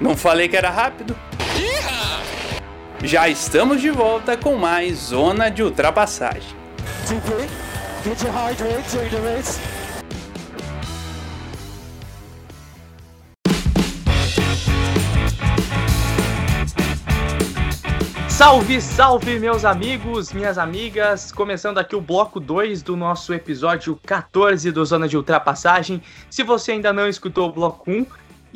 Não falei que era rápido? Já estamos de volta com mais Zona de Ultrapassagem. Salve, salve, meus amigos, minhas amigas! Começando aqui o bloco 2 do nosso episódio 14 do Zona de Ultrapassagem. Se você ainda não escutou o bloco 1,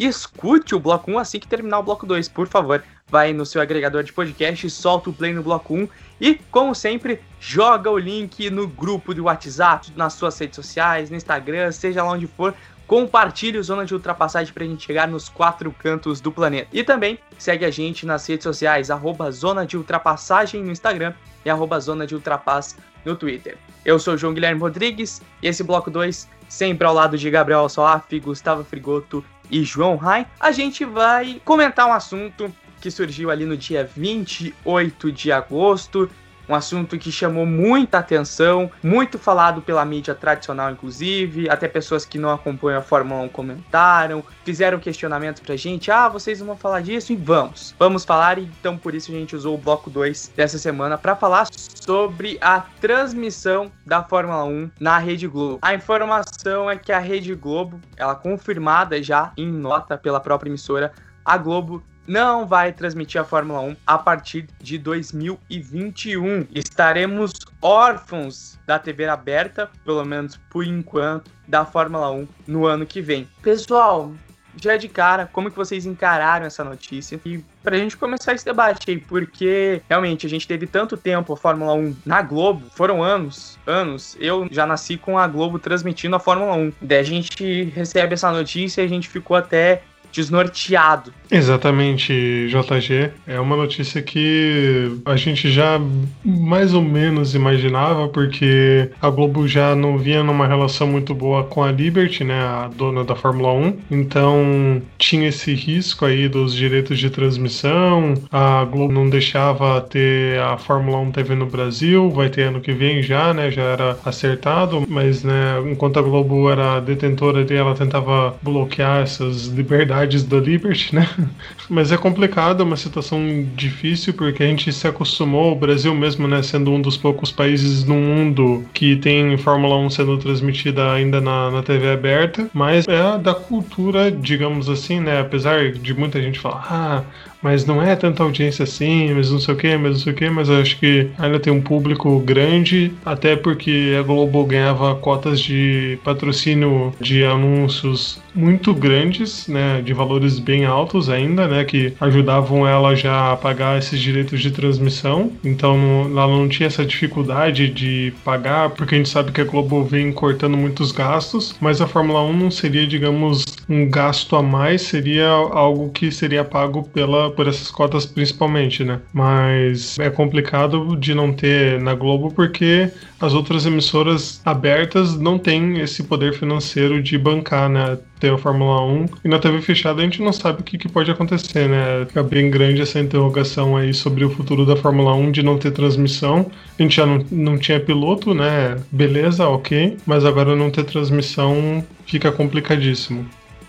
escute o bloco 1 assim que terminar o bloco 2, por favor. Vai no seu agregador de podcast, solta o play no bloco 1 e, como sempre, joga o link no grupo do WhatsApp, nas suas redes sociais, no Instagram, seja lá onde for, Compartilhe o Zona de Ultrapassagem para a gente chegar nos quatro cantos do planeta. E também segue a gente nas redes sociais, arroba Zona de Ultrapassagem no Instagram e arroba Zona de Ultrapass no Twitter. Eu sou o João Guilherme Rodrigues e esse bloco 2, sempre ao lado de Gabriel Soaf, Gustavo Frigoto e João Rai, a gente vai comentar um assunto que surgiu ali no dia 28 de agosto um assunto que chamou muita atenção, muito falado pela mídia tradicional, inclusive, até pessoas que não acompanham a Fórmula 1 comentaram, fizeram questionamentos pra gente, ah, vocês vão falar disso? E vamos, vamos falar, então por isso a gente usou o bloco 2 dessa semana para falar sobre a transmissão da Fórmula 1 na Rede Globo. A informação é que a Rede Globo, ela confirmada já em nota pela própria emissora, a Globo não vai transmitir a Fórmula 1 a partir de 2021. Estaremos órfãos da TV aberta, pelo menos por enquanto, da Fórmula 1 no ano que vem. Pessoal, já de cara, como que vocês encararam essa notícia? E pra gente começar esse debate aí, porque realmente a gente teve tanto tempo a Fórmula 1 na Globo, foram anos, anos. Eu já nasci com a Globo transmitindo a Fórmula 1. Daí a gente recebe essa notícia e a gente ficou até desnorteado. Exatamente, JG. É uma notícia que a gente já mais ou menos imaginava, porque a Globo já não vinha numa relação muito boa com a Liberty, né, a dona da Fórmula 1. Então tinha esse risco aí dos direitos de transmissão. A Globo não deixava ter a Fórmula 1 TV no Brasil, vai ter ano que vem já, né, já era acertado, mas né, enquanto a Globo era detentora dele, ela tentava bloquear essas liberdades da Liberty, né? Mas é complicado, é uma situação difícil porque a gente se acostumou, o Brasil mesmo, né, sendo um dos poucos países no mundo que tem Fórmula 1 sendo transmitida ainda na, na TV aberta, mas é da cultura, digamos assim, né? Apesar de muita gente falar, ah, mas não é tanta audiência assim, mas não sei o que, mas não sei o que, mas acho que ainda tem um público grande, até porque a Globo ganhava cotas de patrocínio de anúncios muito grandes, né, de valores bem altos ainda, né, que ajudavam ela já a pagar esses direitos de transmissão. Então ela não tinha essa dificuldade de pagar, porque a gente sabe que a Globo vem cortando muitos gastos, mas a Fórmula 1 não seria, digamos, um gasto a mais, seria algo que seria pago pela por essas cotas principalmente, né? Mas é complicado de não ter na Globo porque as outras emissoras abertas não têm esse poder financeiro de bancar, né? Ter a Fórmula 1 e na TV fechada a gente não sabe o que, que pode acontecer, né? Fica bem grande essa interrogação aí sobre o futuro da Fórmula 1 de não ter transmissão. A gente já não, não tinha piloto, né? Beleza, ok, mas agora não ter transmissão fica complicadíssimo.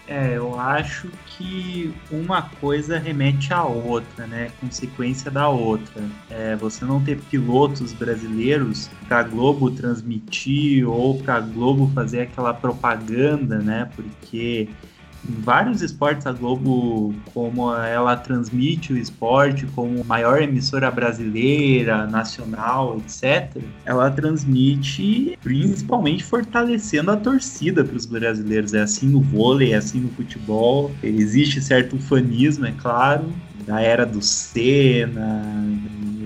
É, eu acho que uma coisa remete à outra, né? Consequência da outra. É, você não ter pilotos brasileiros para Globo transmitir ou para Globo fazer aquela propaganda, né? Porque vários esportes a Globo, como ela transmite o esporte como maior emissora brasileira, nacional, etc., ela transmite principalmente fortalecendo a torcida para os brasileiros. É assim no vôlei, é assim no futebol. Existe certo fanismo, é claro, da era do Senna,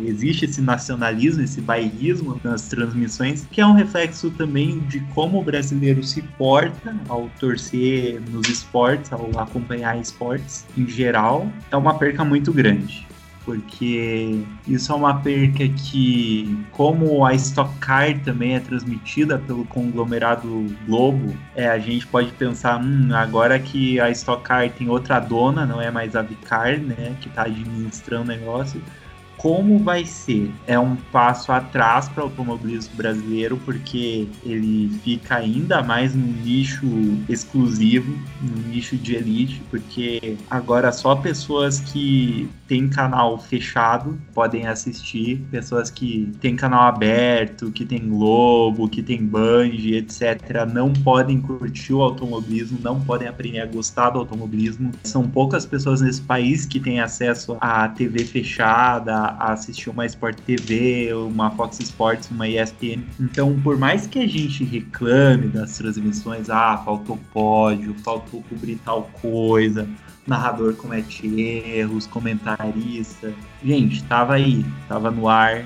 existe esse nacionalismo, esse bairrismo nas transmissões, que é um reflexo também de como o brasileiro se porta ao torcer nos esportes, ao acompanhar esportes em geral. É uma perca muito grande porque isso é uma perca que, como a Stock Car também é transmitida pelo conglomerado Globo, é, a gente pode pensar, hum, agora que a Stock Car tem outra dona, não é mais a Vicar, né, que está administrando o negócio, como vai ser? É um passo atrás para o automobilismo brasileiro, porque ele fica ainda mais num nicho exclusivo, num nicho de elite, porque agora só pessoas que têm canal fechado podem assistir, pessoas que têm canal aberto, que tem Globo, que tem Band, etc., não podem curtir o automobilismo, não podem aprender a gostar do automobilismo. São poucas pessoas nesse país que têm acesso à TV fechada, assistir uma Sport TV, uma Fox Sports, uma ESPN. Então, por mais que a gente reclame das transmissões, ah, faltou pódio, faltou cobrir tal coisa, narrador comete erros, comentarista. Gente, tava aí, tava no ar,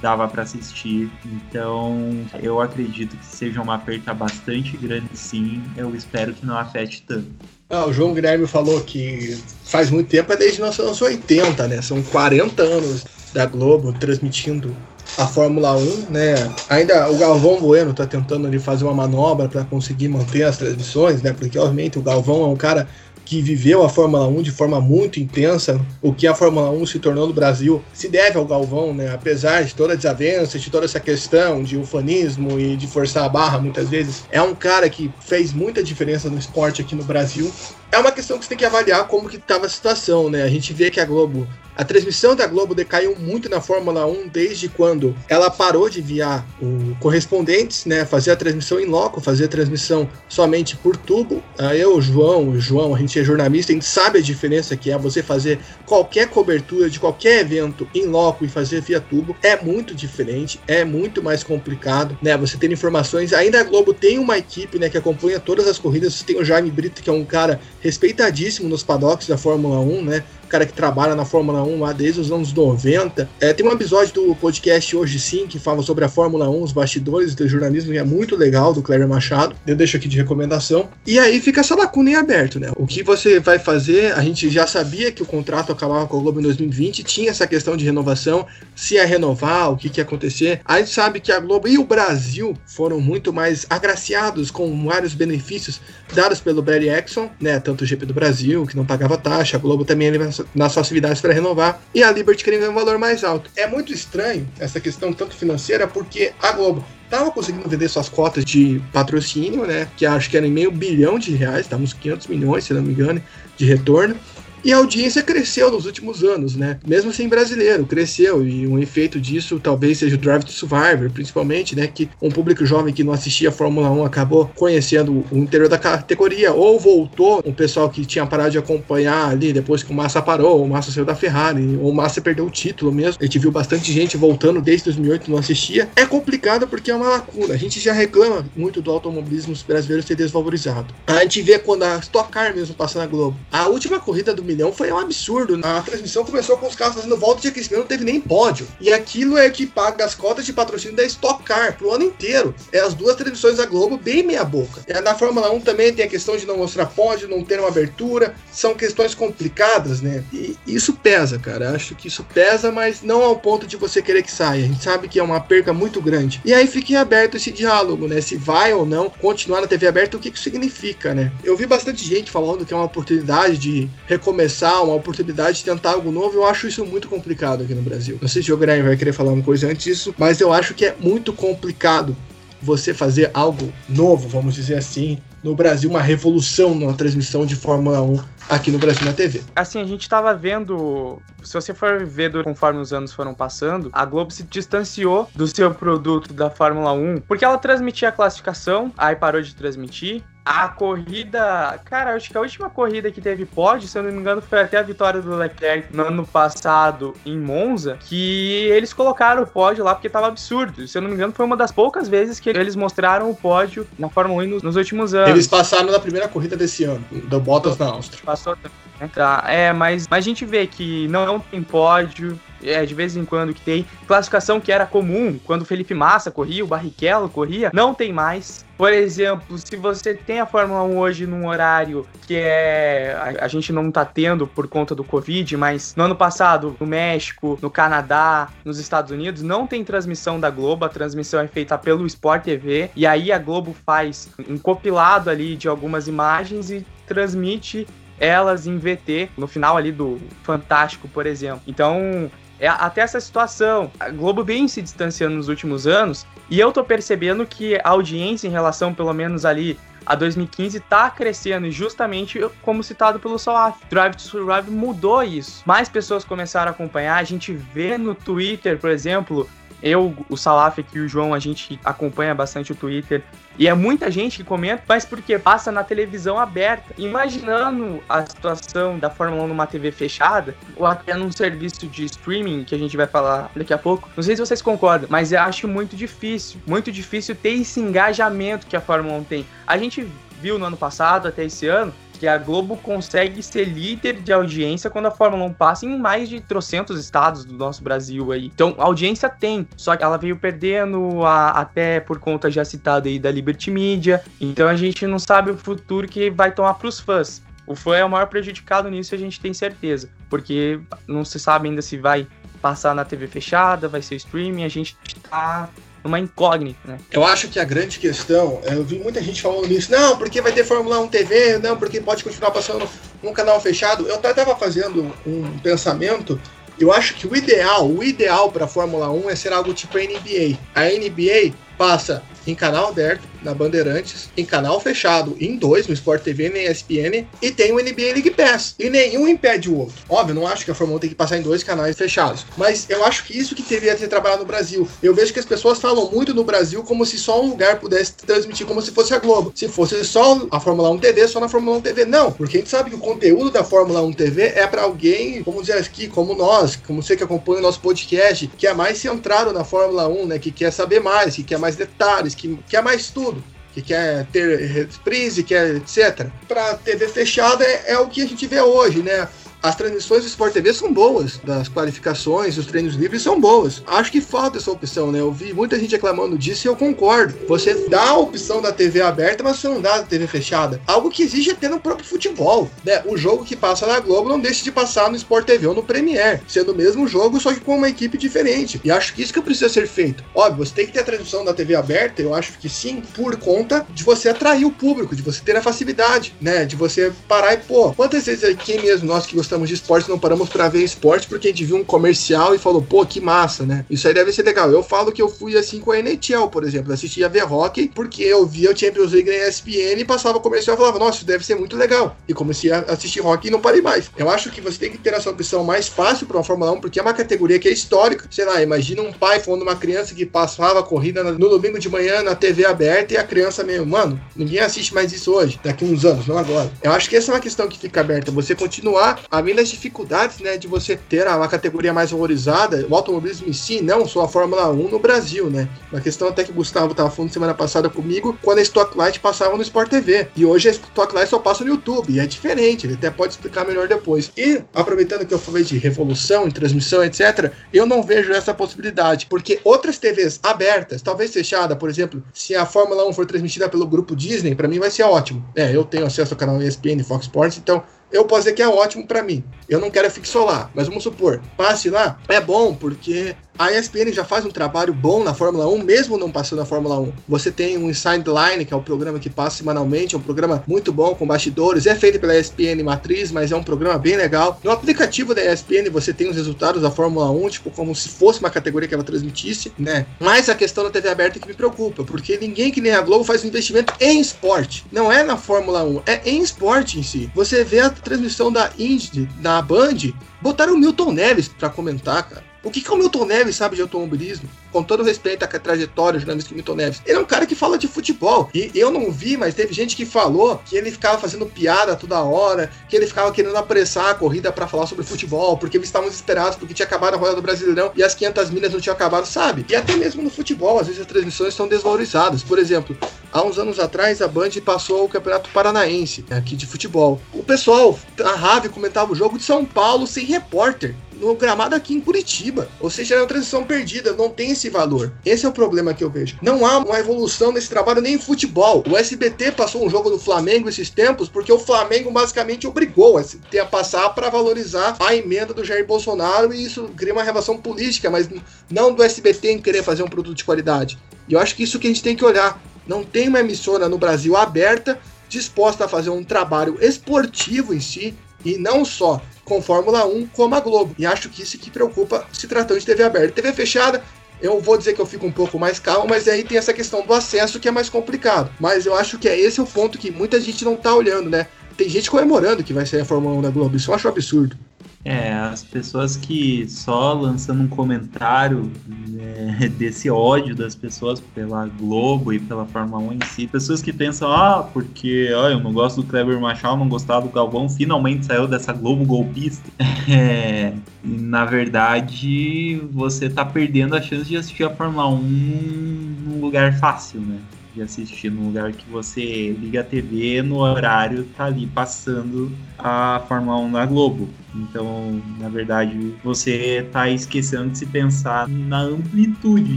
dava para assistir. Então, eu acredito que seja uma perda bastante grande sim. Eu espero que não afete tanto. Ah, o João Guilherme falou que faz muito tempo, é desde 1980, né? São 40 anos da Globo transmitindo a Fórmula 1, né? Ainda o Galvão Bueno tá tentando ali fazer uma manobra para conseguir manter as transmissões, né? Porque obviamente o Galvão é um cara que viveu a Fórmula 1 de forma muito intensa, o que a Fórmula 1 se tornou no Brasil se deve ao Galvão, né? Apesar de toda a desavença, de toda essa questão de ufanismo e de forçar a barra muitas vezes, é um cara que fez muita diferença no esporte aqui no Brasil. É uma questão que você tem que avaliar como que estava a situação, né? A gente vê que a Globo a transmissão da Globo decaiu muito na Fórmula 1 desde quando ela parou de enviar o correspondentes, né, fazer a transmissão em loco, fazer a transmissão somente por tubo. Eu, o João, João, a gente é jornalista, a gente sabe a diferença que é você fazer qualquer cobertura de qualquer evento em loco e fazer via tubo. É muito diferente, é muito mais complicado, né? Você ter informações. Ainda a Globo tem uma equipe, né, que acompanha todas as corridas. Você tem o Jaime Brito, que é um cara respeitadíssimo nos paddocks da Fórmula 1, né? Cara que trabalha na Fórmula 1 lá desde os anos 90. É, tem um episódio do podcast Hoje Sim que fala sobre a Fórmula 1, os bastidores do jornalismo, que é muito legal, do Cleber Machado. Eu deixo aqui de recomendação. E aí fica essa lacuna em aberto, né? O que você vai fazer? A gente já sabia que o contrato acabava com a Globo em 2020, tinha essa questão de renovação, se ia renovar, o que, que ia acontecer. A gente sabe que a Globo e o Brasil foram muito mais agraciados com vários benefícios dados pelo Barry Exxon, né? Tanto o GP do Brasil, que não pagava taxa, a Globo também nas facilidades para renovar, e a Liberty querendo um valor mais alto. É muito estranho essa questão tanto financeira, porque a Globo estava conseguindo vender suas cotas de patrocínio, né? Que acho que era em meio bilhão de reais, tá uns 500 milhões, se não me engano, de retorno. E a audiência cresceu nos últimos anos, né? Mesmo sem brasileiro, cresceu. E um efeito disso talvez seja o Drive to Survivor, principalmente, né? Que um público jovem que não assistia a Fórmula 1 acabou conhecendo o interior da categoria, ou voltou um pessoal que tinha parado de acompanhar ali depois que o Massa parou, o Massa saiu da Ferrari, ou o Massa perdeu o título mesmo. A gente viu bastante gente voltando desde 2008 que não assistia. É complicado porque é uma lacuna. A gente já reclama muito do automobilismo brasileiro ser desvalorizado. A gente vê quando a Stock Car mesmo passa na Globo. A última corrida do milhão foi um absurdo. A transmissão começou com os carros fazendo volta de aquecimento, não teve nem pódio. E aquilo é que paga as cotas de patrocínio da Stock Car pro ano inteiro. É as duas transmissões da Globo bem meia boca. E na Fórmula 1 também tem a questão de não mostrar pódio, não ter uma abertura. São questões complicadas, né? E isso pesa, cara. Acho que isso pesa, mas não ao ponto de você querer que saia. A gente sabe que é uma perca muito grande. E aí fica aberto esse diálogo, né? Se vai ou não continuar na TV aberta, o que isso significa, né? Eu vi bastante gente falando que é uma oportunidade de recomeçar começar, uma oportunidade de tentar algo novo, eu acho isso muito complicado aqui no Brasil. Não sei se o Graham vai querer falar uma coisa antes disso, mas eu acho que é muito complicado você fazer algo novo, vamos dizer assim, no Brasil, uma revolução na transmissão de Fórmula 1 aqui no Brasil na TV. Assim, a gente tava vendo, se você for ver conforme os anos foram passando, a Globo se distanciou do seu produto da Fórmula 1, porque ela transmitia a classificação, aí parou de transmitir, a corrida, cara, acho que a última corrida que teve pódio, se eu não me engano, foi até a vitória do Leclerc no ano passado em Monza, que eles colocaram o pódio lá porque tava absurdo. Se eu não me engano, foi uma das poucas vezes que eles mostraram o pódio na Fórmula 1 nos, nos últimos anos. Eles passaram na primeira corrida desse ano, do Bottas na Áustria. Passou também. Né? Tá, é, mas, mas a gente vê que não tem pódio, é, de vez em quando que tem. Classificação que era comum quando o Felipe Massa corria, o Barrichello corria, não tem mais. Por exemplo, se você tem a Fórmula 1 hoje num horário que é a, a, gente não tá tendo por conta do Covid, mas no ano passado, no México, no Canadá, nos Estados Unidos, não tem transmissão da Globo, a transmissão é feita pelo Sport TV, e aí a Globo faz um compilado ali de algumas imagens e transmite elas em VT, no final ali do Fantástico, por exemplo. Então, é até essa situação. A Globo vem se distanciando nos últimos anos e eu tô percebendo que a audiência em relação, pelo menos ali, a 2015 tá crescendo justamente como citado pelo Salaf. Drive to Survive mudou isso. Mais pessoas começaram a acompanhar, a gente vê no Twitter, por exemplo, eu, o Salaf aqui e o João, a gente acompanha bastante o Twitter. E é muita gente que comenta, mas porque passa na televisão aberta. Imaginando a situação da Fórmula 1 numa TV fechada, ou até num serviço de streaming, que a gente vai falar daqui a pouco. Não sei se vocês concordam, mas eu acho muito difícil. Muito difícil ter esse engajamento que a Fórmula 1 tem. A gente viu no ano passado, até esse ano, que a Globo consegue ser líder de audiência quando a Fórmula 1 passa em mais de trocentos estados do nosso Brasil aí. Então, audiência tem, só que ela veio perdendo a, até por conta já citada aí da Liberty Media. Então, a gente não sabe o futuro que vai tomar para os fãs. O fã é o maior prejudicado nisso, a gente tem certeza, porque não se sabe ainda se vai passar na TV fechada, vai ser streaming, a gente tá uma incógnita, né? Eu acho que a grande questão, eu vi muita gente falando nisso, não, porque vai ter Fórmula 1 TV, não, porque pode continuar passando num canal fechado. Eu até estava fazendo um pensamento, eu acho que o ideal, o ideal para a Fórmula 1 é ser algo tipo a NBA. A NBA passa em canal aberto, na Bandeirantes, em canal fechado, em dois, no Sport TV e na ESPN, e tem o NBA League Pass. E nenhum impede o outro. Óbvio, não acho que a Fórmula 1 tem que passar em dois canais fechados. Mas eu acho que isso que deveria ter trabalhado no Brasil. Eu vejo que as pessoas falam muito no Brasil como se só um lugar pudesse transmitir como se fosse a Globo. Se fosse só a Fórmula 1 TV, só na Fórmula 1 TV. Não, porque a gente sabe que o conteúdo da Fórmula 1 TV é para alguém, vamos dizer aqui, como nós, como você que acompanha o nosso podcast, que é mais centrado na Fórmula 1, né? Que quer saber mais, que quer mais detalhes, que quer mais tudo que quer ter reprise, quer etc. Para TV fechada é, é, o que a gente vê hoje, né? As transmissões do Sport TV são boas, das qualificações, os treinos livres são boas. Acho que falta essa opção, né? Eu vi muita gente reclamando disso e eu concordo. Você dá a opção da TV aberta, mas você não dá da TV fechada. Algo que exige até no próprio futebol, né? O jogo que passa na Globo não deixa de passar no Sport TV ou no Premier, sendo o mesmo jogo, só que com uma equipe diferente. E acho que isso que precisa ser feito. Óbvio, você tem que ter a transmissão da TV aberta, eu acho que sim, por conta de você atrair o público, de você ter a facilidade, né? De você parar e, pô, quantas vezes aqui mesmo nós que gostamos gostamos de esporte, não paramos para ver esporte porque a gente viu um comercial e falou, pô, que massa, né? Isso aí deve ser legal. Eu falo que eu fui assim com a NHL, por exemplo, assistia ver hockey porque eu via o Champions League na ESPN e passava comercial e falava, nossa, isso deve ser muito legal. E comecei a assistir hockey e não parei mais. Eu acho que você tem que ter essa opção mais fácil para uma Fórmula 1 porque é uma categoria que é histórica. Sei lá, imagina um pai falando uma criança que passava a corrida no domingo de manhã na TV aberta e a criança meio, mano, ninguém assiste mais isso hoje, daqui uns anos, não agora. Eu acho que essa é uma questão que fica aberta, você continuar a além das dificuldades, né, de você ter uma categoria mais valorizada, o automobilismo em si, não só a Fórmula 1 no Brasil, né? Uma questão até que o Gustavo estava falando semana passada comigo, quando a Stock Light passava no Sport TV. E hoje a Stock Light só passa no YouTube, e é diferente, ele até pode explicar melhor depois. E, aproveitando que eu falei de revolução em transmissão, etc., eu não vejo essa possibilidade, porque outras TVs abertas, talvez fechada, por exemplo, se a Fórmula 1 for transmitida pelo grupo Disney, para mim vai ser ótimo. É, eu tenho acesso ao canal ESPN Fox Sports, então eu posso dizer que é ótimo para mim. Eu não quero fixar lá, mas vamos supor, passe lá, é bom porque a ESPN já faz um trabalho bom na Fórmula 1, mesmo não passando na Fórmula 1. Você tem um Inside Line, que é o um programa que passa semanalmente, é um programa muito bom com bastidores, é feito pela ESPN Matriz, mas é um programa bem legal. No aplicativo da ESPN você tem os resultados da Fórmula 1, tipo, como se fosse uma categoria que ela transmitisse, né? Mas a questão da TV aberta é que me preocupa, porque ninguém que nem a Globo faz um investimento em esporte. Não é na Fórmula 1, é em esporte em si. Você vê a transmissão da Indy, da Band, botaram o Milton Neves para comentar, cara. O que, que o Milton Neves sabe de automobilismo? Com todo respeito à trajetória jornalística do Milton Neves. Ele é um cara que fala de futebol. E eu não vi, mas teve gente que falou que ele ficava fazendo piada toda hora, que ele ficava querendo apressar a corrida para falar sobre futebol, porque eles estavam desesperados, porque tinha acabado a roda do Brasileirão e as 500 milhas não tinham acabado, sabe? E até mesmo no futebol, às vezes as transmissões são desvalorizadas. Por exemplo, há uns anos atrás a Band passou o Campeonato Paranaense, aqui de futebol. O pessoal, a Rave comentava o jogo de São Paulo sem repórter no gramado aqui em Curitiba. Ou seja, é uma transição perdida, não tem esse valor. Esse é o problema que eu vejo. Não há uma evolução nesse trabalho nem em futebol. O SBT passou um jogo do Flamengo esses tempos porque o Flamengo basicamente obrigou SBT a passar para valorizar a emenda do Jair Bolsonaro e isso cria uma relação política, mas não do SBT em querer fazer um produto de qualidade. E eu acho que isso que a gente tem que olhar. Não tem uma emissora no Brasil aberta disposta a fazer um trabalho esportivo em si e não só com Fórmula 1 como a Globo. E acho que isso que preocupa se tratando de TV aberta. TV fechada, eu vou dizer que eu fico um pouco mais calmo, mas aí tem essa questão do acesso que é mais complicado. Mas eu acho que é esse o ponto que muita gente não tá olhando, né? Tem gente comemorando que vai sair a Fórmula 1 da Globo. Isso eu acho absurdo. É, as pessoas que só lançando um comentário né, desse ódio das pessoas pela Globo e pela Fórmula 1 em si, pessoas que pensam, ah, porque ah, eu não gosto do Kleber Machado, não gostava do Galvão, finalmente saiu dessa Globo golpista. É, na verdade, você tá perdendo a chance de assistir a Fórmula 1 num lugar fácil, né? De assistir num lugar que você liga a TV no horário tá ali passando a Fórmula 1 na Globo. Então, na verdade, você tá esquecendo de se pensar na amplitude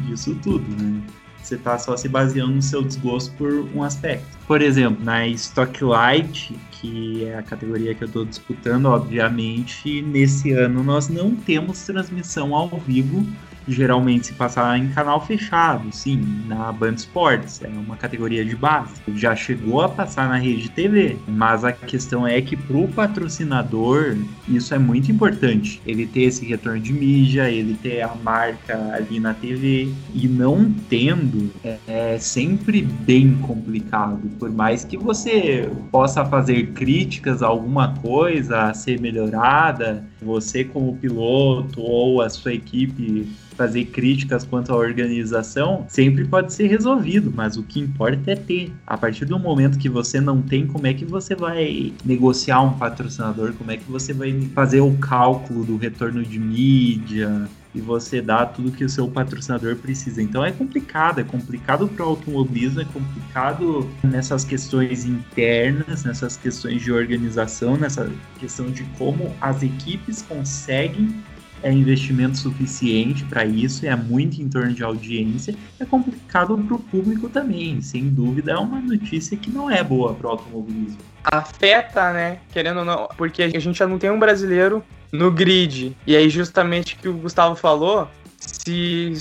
disso tudo, né? Você tá só se baseando no seu desgosto por um aspecto. Por exemplo, na Stock Light, que é a categoria que eu estou disputando, obviamente, nesse ano nós não temos transmissão ao vivo geralmente se passar em canal fechado, sim, na Band Sports, é uma categoria de base. Já chegou a passar na rede TV, mas a questão é que para o patrocinador isso é muito importante. Ele ter esse retorno de mídia, ele ter a marca ali na TV e não tendo é, é sempre bem complicado. Por mais que você possa fazer críticas a alguma coisa a ser melhorada, você como piloto ou a sua equipe fazer críticas quanto à organização, sempre pode ser resolvido, mas o que importa é ter. A partir do momento que você não tem, como é que você vai negociar um patrocinador? Como é que você vai fazer o cálculo do retorno de mídia? E você dá tudo que o seu patrocinador precisa. Então é complicado, é complicado para o automobilismo, é complicado nessas questões internas, nessas questões de organização, nessa questão de como as equipes conseguem é investimento suficiente para isso, é muito em torno de audiência, é complicado para o público também. Sem dúvida, é uma notícia que não é boa para o automobilismo. Afeta, né? Querendo ou não, porque a gente já não tem um brasileiro no grid. E aí, justamente o que o Gustavo falou, se,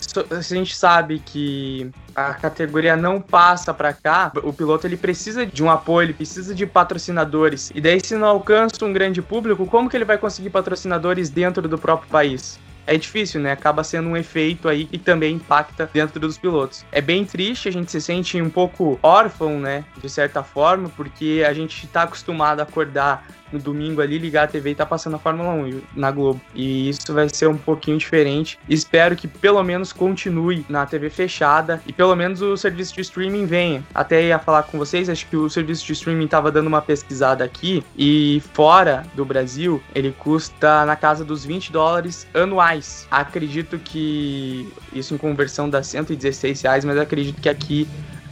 se a gente sabe que a categoria não passa para cá, o piloto ele precisa de um apoio, ele precisa de patrocinadores. E daí se não alcança um grande público, como que ele vai conseguir patrocinadores dentro do próprio país? é difícil, né? Acaba sendo um efeito aí que também impacta dentro dos pilotos. É bem triste, a gente se sente um pouco órfão, né? De certa forma, porque a gente tá acostumado a acordar no domingo ali, ligar a TV e tá passando a Fórmula 1 na Globo. E isso vai ser um pouquinho diferente. Espero que pelo menos continue na TV fechada e pelo menos o serviço de streaming venha. Até ia falar com vocês, acho que o serviço de streaming tava dando uma pesquisada aqui e fora do Brasil, ele custa na casa dos 20 dólares anuais. Acredito que isso em conversão dá 116 reais, mas acredito que aqui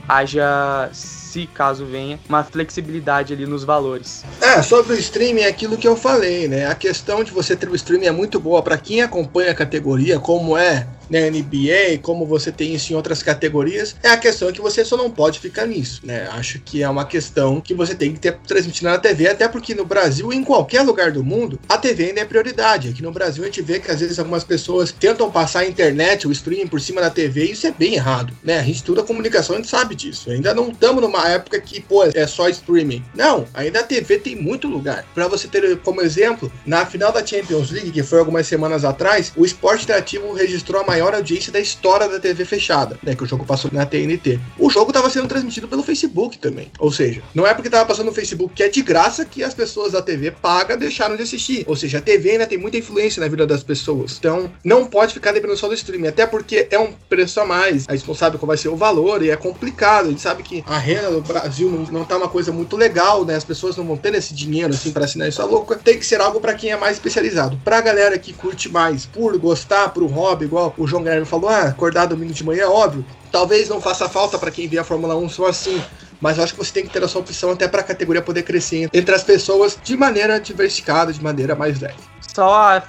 haja se caso venha, uma flexibilidade ali nos valores. É, sobre o streaming é aquilo que eu falei, né? A questão de você ter o streaming é muito boa para quem acompanha a categoria, como é na NBA, como você tem isso em outras categorias, é a questão que você só não pode ficar nisso, né? Acho que é uma questão que você tem que ter transmitindo na TV, até porque no Brasil, em qualquer lugar do mundo, a TV ainda é prioridade. Aqui no Brasil a gente vê que às vezes algumas pessoas tentam passar a internet, o streaming por cima da TV, e isso é bem errado, né? A gente estuda comunicação, a gente sabe disso. Ainda não estamos numa época que, pô, é só streaming. Não, ainda a TV tem muito lugar. Para você ter como exemplo, na final da Champions League, que foi algumas semanas atrás, o Esporte Interativo registrou a maior audiência da história da TV fechada, né? Que o jogo passou na TNT. O jogo estava sendo transmitido pelo Facebook também. Ou seja, não é porque estava passando no Facebook que é de graça que as pessoas da TV paga deixaram de assistir. Ou seja, a TV ainda tem muita influência na vida das pessoas. Então, não pode ficar dependendo só do streaming, até porque é um preço a mais. A gente não sabe qual vai ser o valor e é complicado. A gente sabe que a renda do Brasil não, não tá uma coisa muito legal, né? As pessoas não vão ter esse dinheiro assim para assinar isso a louca. Tem que ser algo para quem é mais especializado. Pra galera que curte mais por gostar, pro hobby, igual o João Guilherme falou, ah, acordar domingo de manhã, é óbvio. Talvez não faça falta para quem vê a Fórmula 1 só assim, mas eu acho que você tem que ter essa opção até para a categoria poder crescer entre as pessoas de maneira diversificada, de maneira mais leve. Só,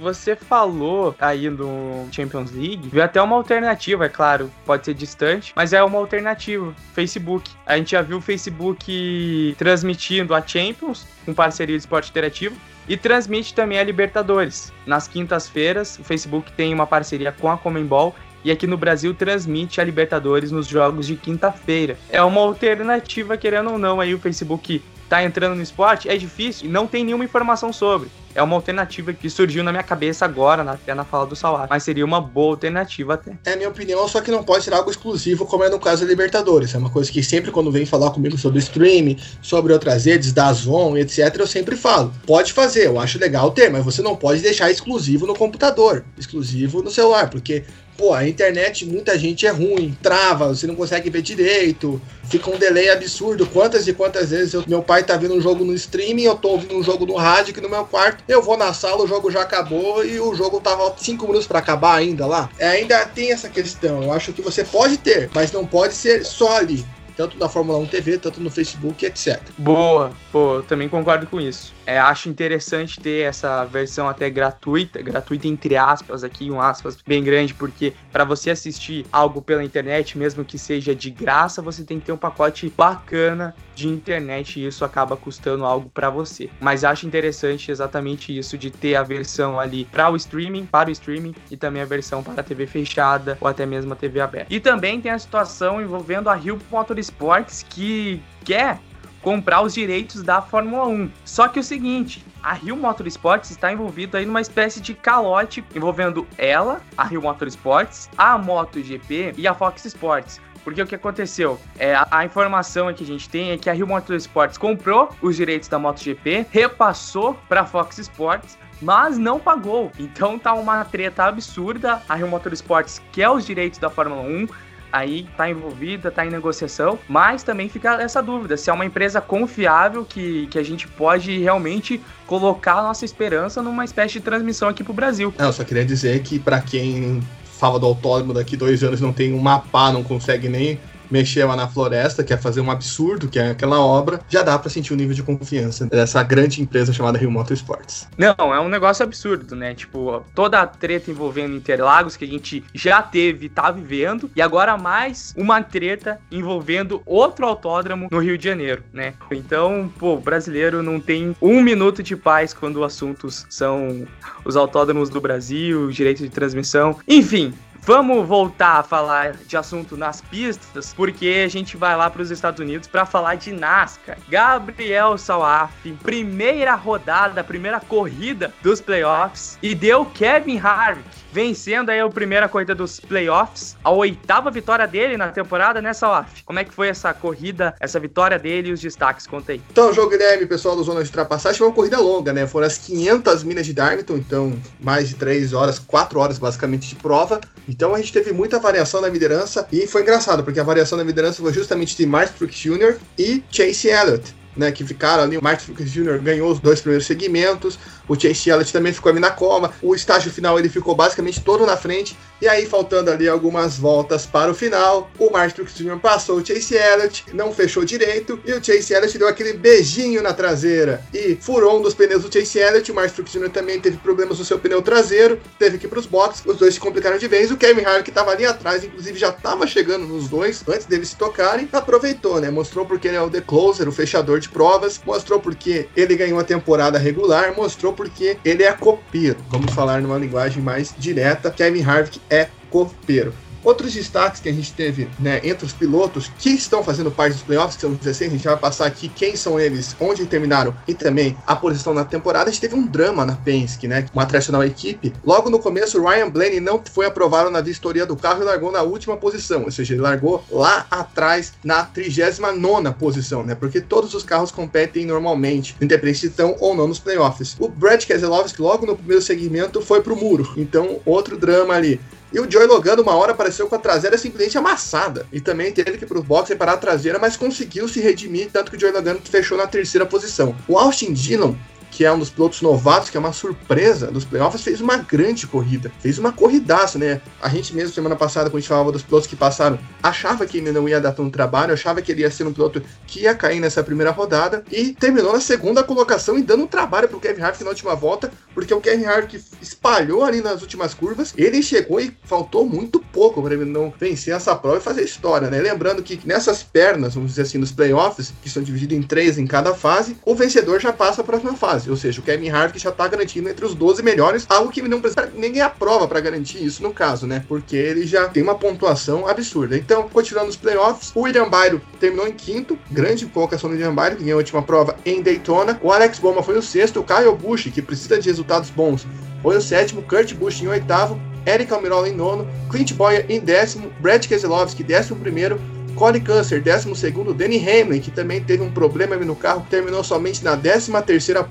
você falou aí no Champions League, viu até uma alternativa, é claro, pode ser distante, mas é uma alternativa, Facebook. A gente já viu o Facebook transmitindo a Champions com parceria de esporte interativo e transmite também a Libertadores. Nas quintas-feiras, o Facebook tem uma parceria com a Comembol e aqui no Brasil transmite a Libertadores nos jogos de quinta-feira. É uma alternativa, querendo ou não, aí o Facebook tá entrando no esporte, é difícil e não tem nenhuma informação sobre. É uma alternativa que surgiu na minha cabeça agora, até na fala do Salah. Mas seria uma boa alternativa até. É a minha opinião, só que não pode ser algo exclusivo, como é no caso da Libertadores. É uma coisa que sempre quando vem falar comigo sobre streaming, sobre outras redes, da Zon, etc., eu sempre falo. Pode fazer, eu acho legal ter, mas você não pode deixar exclusivo no computador, exclusivo no celular, porque pô, a internet, muita gente é ruim, trava, você não consegue ver direito, fica um delay absurdo. Quantas e quantas vezes eu, meu pai tá vendo um jogo no streaming, eu tô ouvindo um jogo no rádio aqui no meu quarto, eu vou na sala, o jogo já acabou e o jogo tava 5 minutos para acabar ainda lá. É, ainda tem essa questão. Eu acho que você pode ter, mas não pode ser só ali tanto na Fórmula 1 TV, tanto no Facebook, etc. Boa, pô, também concordo com isso. É, acho interessante ter essa versão até gratuita, gratuita entre aspas aqui, um aspas bem grande, porque para você assistir algo pela internet, mesmo que seja de graça, você tem que ter um pacote bacana de internet e isso acaba custando algo para você. Mas acho interessante exatamente isso de ter a versão ali para o streaming, para o streaming e também a versão para a TV fechada ou até mesmo a TV aberta. E também tem a situação envolvendo a Rio Motorsports que quer comprar os direitos da Fórmula 1. Só que o seguinte, a Rio Motorsports está envolvida aí numa espécie de calote envolvendo ela, a Rio Motorsports, a MotoGP e a Fox Sports. Porque o que aconteceu? É, a, informação que a gente tem é que a Rio Motorsports comprou os direitos da MotoGP, repassou para a Fox Sports, mas não pagou. Então tá uma treta absurda. A Rio Motorsports quer os direitos da Fórmula 1, aí tá envolvida, tá em negociação, mas também fica essa dúvida se é uma empresa confiável que, que a gente pode realmente colocar a nossa esperança numa espécie de transmissão aqui pro Brasil. Não, eu só queria dizer que para quem fala do autódromo daqui dois anos não tem um mapa, não consegue nem mexer lá na floresta, quer fazer um absurdo, que é aquela obra, já dá para sentir o nível de confiança dessa grande empresa chamada Rio Motorsports. Não, é um negócio absurdo, né? Tipo, toda a treta envolvendo Interlagos que a gente já teve, tá vivendo, e agora mais uma treta envolvendo outro autódromo no Rio de Janeiro, né? Então, pô, o brasileiro não tem um minuto de paz quando assuntos são os autódromos do Brasil, direito de transmissão, enfim, Vamos voltar a falar de assunto nas pistas, porque a gente vai lá para os Estados Unidos para falar de NASCAR. Gabriel Salaf, primeira rodada, primeira corrida dos playoffs, e deu Kevin Harvick vencendo aí a primeira corrida dos playoffs, a oitava vitória dele na temporada, né, Salaf? Como é que foi essa corrida, essa vitória dele e os destaques? Conta aí. Então, jogo Guilherme, pessoal do Zona de Ultrapassagem, foi uma corrida longa, né? Foram as 500 milhas de Darlington, então mais de 3 horas, 4 horas basicamente de prova. Então a gente teve muita variação na liderança e foi engraçado, porque a variação na liderança foi justamente de Mark Truex Jr. e Chase Elliott. Né, que ficaram ali, o Martin Truex Jr. ganhou os dois primeiros segmentos, o Chase Elliott também ficou ali na coma, o estágio final ele ficou basicamente todo na frente, e aí faltando ali algumas voltas para o final, o Martin Truex Jr. passou o Chase Elliott, não fechou direito, e o Chase Elliott deu aquele beijinho na traseira e furou um dos pneus do Chase Elliott, o Martin Truex Jr. também teve problemas no seu pneu traseiro, teve que ir para os boxes, os dois se complicaram de vez, o Kevin Harvick que estava ali atrás, inclusive já estava chegando nos dois, antes deles se tocarem, aproveitou, né, mostrou porque ele é o The Closer, o fechador de provas, mostrou porque ele ganhou a temporada regular, mostrou porque ele é copeiro. Vamos falar numa linguagem mais direta. Kevin Harvick é copeiro. Outros destaques que a gente teve né, entre os pilotos que estão fazendo parte dos playoffs, que são 16, a gente vai passar aqui quem são eles, onde terminaram e também a posição na temporada. A gente teve um drama na Penske, né? Uma tradicional equipe. Logo no começo, Ryan Blaney não foi aprovado na vistoria do carro e largou na última posição, ou seja, ele largou lá atrás na 39 posição, né? Porque todos os carros competem normalmente, independente se estão ou não nos playoffs. O Brad Keselowski, logo no primeiro segmento, foi pro muro, então outro drama ali. E o Joey Logano, uma hora, apareceu com a traseira simplesmente amassada. E também teve que ir pro box reparar a traseira, mas conseguiu se redimir, tanto que o Joey Logano fechou na terceira posição. O Austin Dillon que é um dos pilotos novatos, que é uma surpresa dos playoffs, fez uma grande corrida. Fez uma corridaça, né? A gente mesmo, semana passada, quando a gente falava dos pilotos que passaram, achava que ele não ia dar tanto trabalho, achava que ele ia ser um piloto que ia cair nessa primeira rodada e terminou na segunda colocação e dando um trabalho pro Kevin Harvick na última volta, porque o Kevin Harvick espalhou ali nas últimas curvas, ele chegou e faltou muito pouco para ele não vencer essa prova e fazer história, né? Lembrando que nessas pernas, vamos dizer assim, nos playoffs, que são divididos em três em cada fase, o vencedor já passa para a próxima fase. Fase. Ou seja, o Kevin Harvick já tá garantido entre os 12 melhores, algo que não precisa ninguém aprova para garantir isso no caso, né? Porque ele já tem uma pontuação absurda. Então, continuando os playoffs, o William Byron terminou em quinto, grande colocação do William Byron, que ganhou a última prova em Daytona. O Alex Bowman foi o sexto, o Kyle Busch, que precisa de resultados bons, foi o sétimo, Kurt Busch em oitavo, Eric Almirola em nono, Clint Boyer em décimo, Brad Keselowski décimo primeiro, Cody Custer, 12 Danny Hamlin, que também teve um problema no carro, terminou somente na 13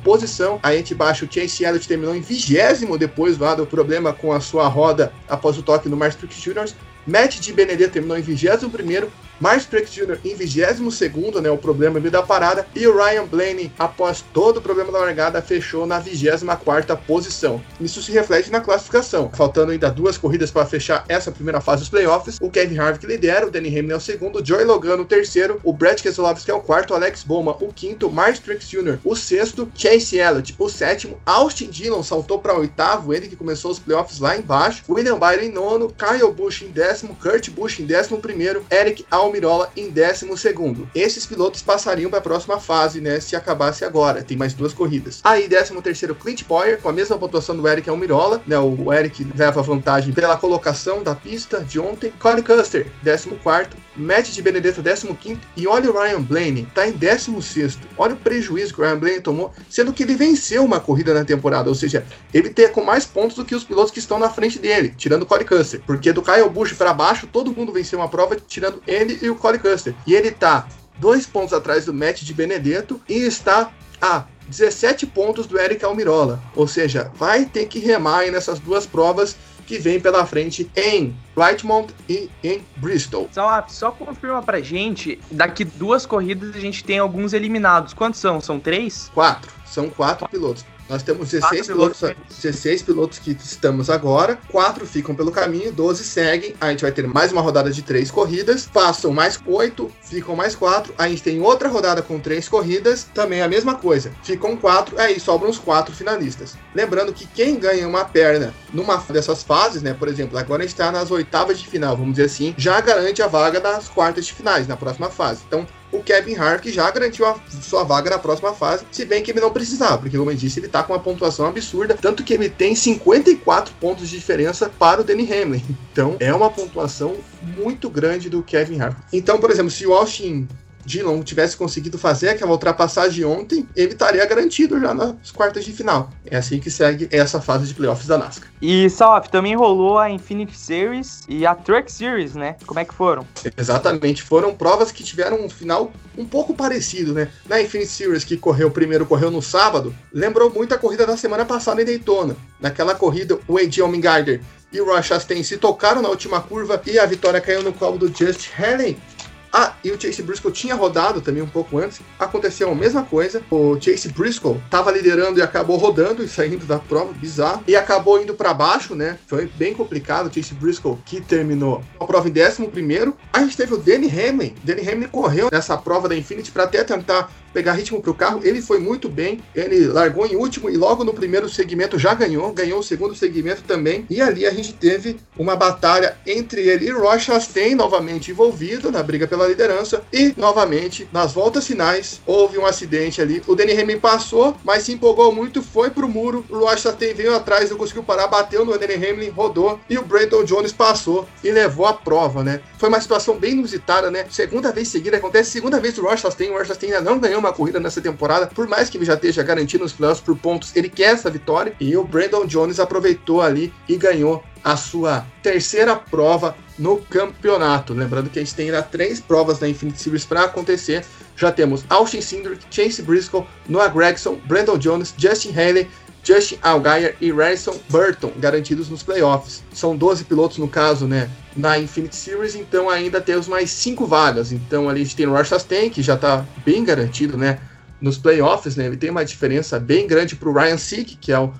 posição. Aí gente baixa o Chase Elliott terminou em 20 depois lá do problema com a sua roda após o toque no Mark Truex Jr. Matt de Benedetto terminou em 21 Mark Truex Jr. em 22 né, o problema da parada, e o Ryan Blaney, após todo o problema da largada, fechou na 24 posição. Isso se reflete na classificação. Faltando ainda duas corridas para fechar essa primeira fase dos playoffs, o Kevin Harvick lidera, o Danny Hamlin é o segundo, o Joey Logano o terceiro, o Brad Keselowski é o quarto, o Alex Bowman o quinto, Mark Truex Jr. o sexto, Chase Elliott o sétimo, Austin Dillon saltou para oitavo, ele que começou os playoffs lá embaixo, William Byron em nono, Kyle Busch em décimo, Kurt Busch em décimo primeiro, Eric Al Almirola em 12. Esses pilotos passariam para a próxima fase, né? Se acabasse agora. Tem mais duas corridas. Aí, 13 Clint Boyer, com a mesma pontuação do Eric Almirola, né? O Eric leva vantagem pela colocação da pista de ontem. Corey Custer, 14. Matt de Benedetto, 15. E olha o Ryan Blaney, tá em 16. Olha o prejuízo que o Ryan Blaney tomou, sendo que ele venceu uma corrida na temporada. Ou seja, ele tem com mais pontos do que os pilotos que estão na frente dele, tirando o Corey Custer. Porque do Kyle Busch para baixo, todo mundo venceu uma prova, tirando ele e o Corey Custer. E ele tá dois pontos atrás do Matt de Benedetto e está a 17 pontos do Eric Almirola. Ou seja, vai ter que remar aí nessas duas provas que vem pela frente em Whitemount e em Bristol. Só, só confirma pra gente, daqui duas corridas a gente tem alguns eliminados. Quantos são? São três? Quatro. São quatro pilotos. Nós temos 16 pilotos, 16 pilotos que estamos agora, 4 ficam pelo caminho, 12 seguem. A gente vai ter mais uma rodada de 3 corridas, passam mais 8, ficam mais 4. A gente tem outra rodada com 3 corridas, também a mesma coisa. Ficam 4, aí sobram os 4 finalistas. Lembrando que quem ganha uma perna numa dessas fases, né, por exemplo, agora a gente está nas oitavas de final, vamos dizer assim, já garante a vaga das quartas de finais na próxima fase. Então, o Kevin Harvick já garantiu a sua vaga na próxima fase, se bem que ele não precisava, porque como eu disse, ele tá com uma pontuação absurda, tanto que ele tem 54 pontos de diferença para o Danny Hamlin. Então, é uma pontuação muito grande do Kevin Harvick. Então, por exemplo, se o Austin Dillon tivesse conseguido fazer aquela ultrapassagem ontem, ele estaria garantido já nas quartas de final. É assim que segue essa fase de playoffs da NASCAR. E, Salaf, também rolou a Infinity Series e a Truck Series, né? Como é que foram? Exatamente, foram provas que tiveram um final um pouco parecido, né? Na Infinity Series, que correu primeiro, correu no sábado, lembrou muito a corrida da semana passada em Daytona. Naquela corrida, o Eddie Allmendinger e o Roy Chastain se tocaram na última curva e a vitória caiu no colo do Just Haley. Ah, e o Chase Briscoe tinha rodado também um pouco antes. Aconteceu a mesma coisa. O Chase Briscoe estava liderando e acabou rodando e saindo da prova, bizarro. E acabou indo para baixo, né? Foi bem complicado. O Chase Briscoe que terminou a prova em 11. A gente teve o Danny Hamlin. Danny Hamlin correu nessa prova da Infinity para até tentar pegar ritmo para o carro. Ele foi muito bem. Ele largou em último e logo no primeiro segmento já ganhou. Ganhou o segundo segmento também. E ali a gente teve uma batalha entre ele e Roy Chastain novamente envolvido na briga pela liderança. E novamente nas voltas finais houve um acidente ali. O Danny Hamlin passou, mas se empolgou muito, foi pro muro. O Roy veio atrás, não conseguiu parar, bateu no Danny Hamlin, rodou e o Brandon Jones passou e levou a prova, né? Foi uma situação bem inusitada, né? Segunda vez seguida acontece, segunda vez o Roy Chastain, o Roy Chastain ainda não ganhou uma corrida nessa temporada, por mais que ele já esteja garantindo os playoffs por pontos, ele quer essa vitória. E o Brandon Jones aproveitou ali e ganhou a sua terceira prova no campeonato. Lembrando que a gente tem ainda três provas da Infinite Series para acontecer. Já temos Austin Cindric, Chase Briscoe, Noah Gregson, Brandon Jones, Justin Haley, Justin Allgaier e Harrison Burton garantidos nos playoffs. São 12 pilotos no caso, né? Na Infinite Series, então ainda temos mais 5 vagas. Então ali a gente tem o Ross Chastain, que já está bem garantido, né? Nos playoffs, né? Ele tem uma diferença bem grande para o Ryan Sick, que é o,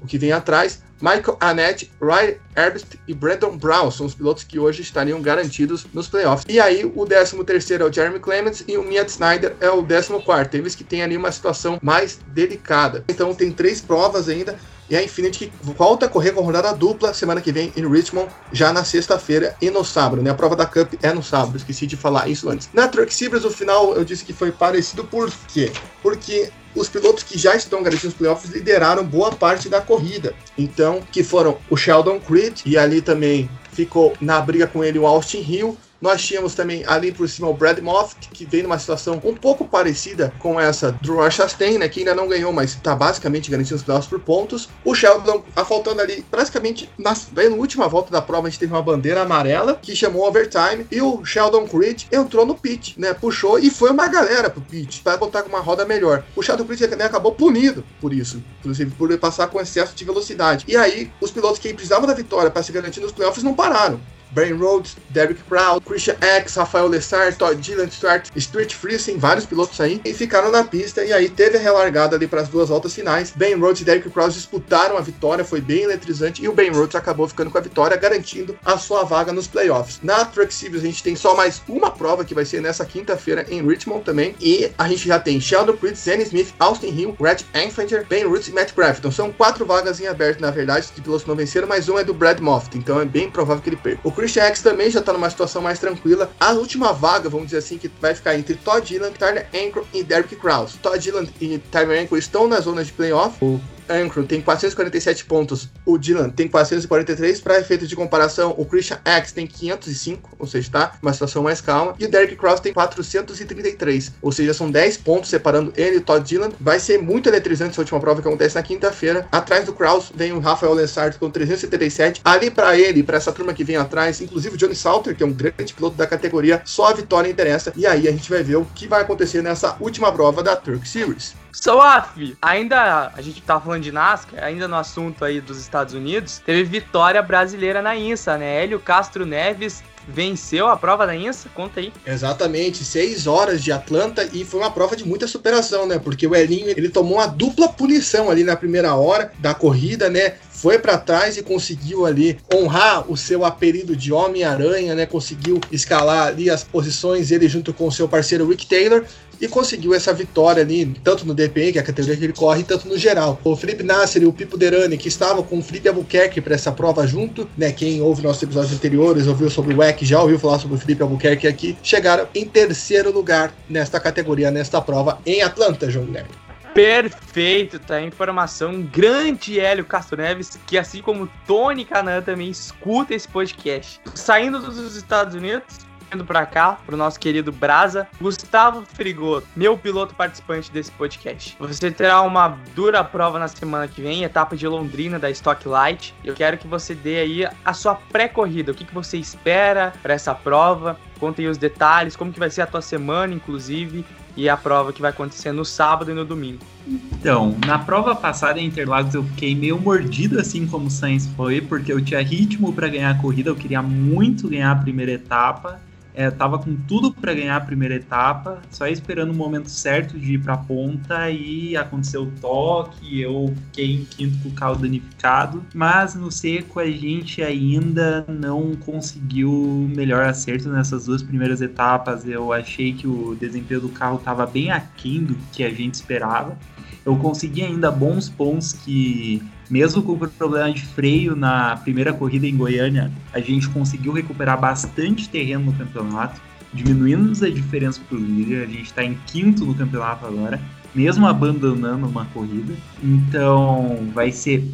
o que vem atrás. Michael Annette, Ryan Herbst e Brandon Brown são os pilotos que hoje estariam garantidos nos playoffs. E aí, o 13 terceiro é o Jeremy Clements e o Miat Snyder é o 14 quarto. Eles que têm ali uma situação mais delicada. Então, tem três provas ainda. E a Infinity que volta a correr com a rodada dupla semana que vem em Richmond, já na sexta-feira e no sábado, né? A prova da Cup é no sábado, esqueci de falar isso antes. Na Truck Series, o final eu disse que foi parecido, por quê? Porque os pilotos que já estão garantidos nos playoffs lideraram boa parte da corrida. Então, que foram o Sheldon Creed e ali também ficou na briga com ele o Austin Hill, nós tínhamos também ali por cima o Brad Moffitt, que veio numa situação um pouco parecida com essa do Roy Chastain, né, que ainda não ganhou, mas está basicamente garantindo os playoffs por pontos. O Sheldon, a faltando ali, praticamente na, na última volta da prova, a gente teve uma bandeira amarela que chamou overtime e o Sheldon Creed entrou no pit, né, puxou e foi uma galera pro pit para botar com uma roda melhor. O Sheldon Creed né, acabou punido por isso, inclusive por passar com excesso de velocidade. E aí, os pilotos que precisavam da vitória para se garantir nos playoffs não pararam. Brian Rhodes, Derek Proud, Christian X, Rafael Lessard, Todd Dylan, Stuart, Stuart Friesen, vários pilotos aí, e ficaram na pista. E aí teve a relargada ali para as duas voltas finais. Ben Rhodes e Derek Proud disputaram a vitória, foi bem eletrizante, e o Ben Rhodes acabou ficando com a vitória, garantindo a sua vaga nos playoffs. Na Truck Series a gente tem só mais uma prova que vai ser nessa quinta-feira em Richmond também, e a gente já tem Sheldon Creed, Zenny Smith, Austin Hill, Rhett Enfinger, Ben Rhodes e Matt Crafton. São quatro vagas em aberto, na verdade, de pilotos não venceram, mas um é do Brad Moffitt, então é bem provável que ele perca. O Christian X também já está numa situação mais tranquila. A última vaga, vamos dizer assim, que vai ficar entre Todd Dillon, Tyler Ankrum e Derek Krause. Todd Dillon e Tyler Ankrum estão na zona de playoff. O Ankrum tem 447 pontos, o Dylan tem 443. Para efeito de comparação, o Christian X tem 505, ou seja, está uma situação mais calma. E o Derek Cross tem 433, ou seja, são 10 pontos separando ele e o Todd Dylan. Vai ser muito eletrizante essa última prova que acontece na quinta-feira. Atrás do Kraus vem o Rafael Lessard com 377. Ali para ele, para essa turma que vem atrás, inclusive o Johnny Salter, que é um grande piloto da categoria, só a vitória interessa. E aí a gente vai ver o que vai acontecer nessa última prova da Turk Series. Soaf, ainda a gente tá falando de NASCAR, ainda no assunto aí dos Estados Unidos, teve vitória brasileira na INSA, né? Hélio Castro Neves venceu a prova da INSA? Conta aí. Exatamente, seis horas de Atlanta e foi uma prova de muita superação, né? Porque o Elinho ele tomou uma dupla punição ali na primeira hora da corrida, né? Foi para trás e conseguiu ali honrar o seu apelido de Homem-Aranha, né? Conseguiu escalar ali as posições, ele junto com o seu parceiro Rick Taylor e conseguiu essa vitória ali, tanto no DPM, que é a categoria que ele corre, tanto no geral. O Felipe Nasser e o Pipo Derani, que estavam com o Felipe Albuquerque para essa prova junto, né? Quem ouve nossos episódios anteriores, ouviu sobre o WEC, já ouviu falar sobre o Felipe Albuquerque aqui, chegaram em terceiro lugar nesta categoria, nesta prova em Atlanta, João Guilherme. Perfeito, tá? Informação grande Hélio Castro Neves, que assim como Tony Canan também escuta esse podcast. Saindo dos Estados Unidos, indo para cá, pro nosso querido Brasa, Gustavo Frigoto, meu piloto participante desse podcast. Você terá uma dura prova na semana que vem, etapa de Londrina da Stock Light. Eu quero que você dê aí a sua pré-corrida, o que, que você espera para essa prova. Conte aí os detalhes, como que vai ser a tua semana, inclusive, e a prova que vai acontecer no sábado e no domingo. Então, na prova passada em Interlagos eu fiquei meio mordido assim como o Sainz foi, porque eu tinha ritmo para ganhar a corrida, eu queria muito ganhar a primeira etapa é, tava com tudo para ganhar a primeira etapa, só esperando o momento certo de ir para a ponta e aconteceu o toque, eu fiquei em quinto com o carro danificado, mas no seco a gente ainda não conseguiu melhor acerto nessas duas primeiras etapas. Eu achei que o desempenho do carro estava bem aquém do que a gente esperava. Eu consegui ainda bons pontos que mesmo com o problema de freio na primeira corrida em Goiânia, a gente conseguiu recuperar bastante terreno no campeonato, diminuindo a diferença para o líder. A gente está em quinto no campeonato agora, mesmo abandonando uma corrida. Então vai ser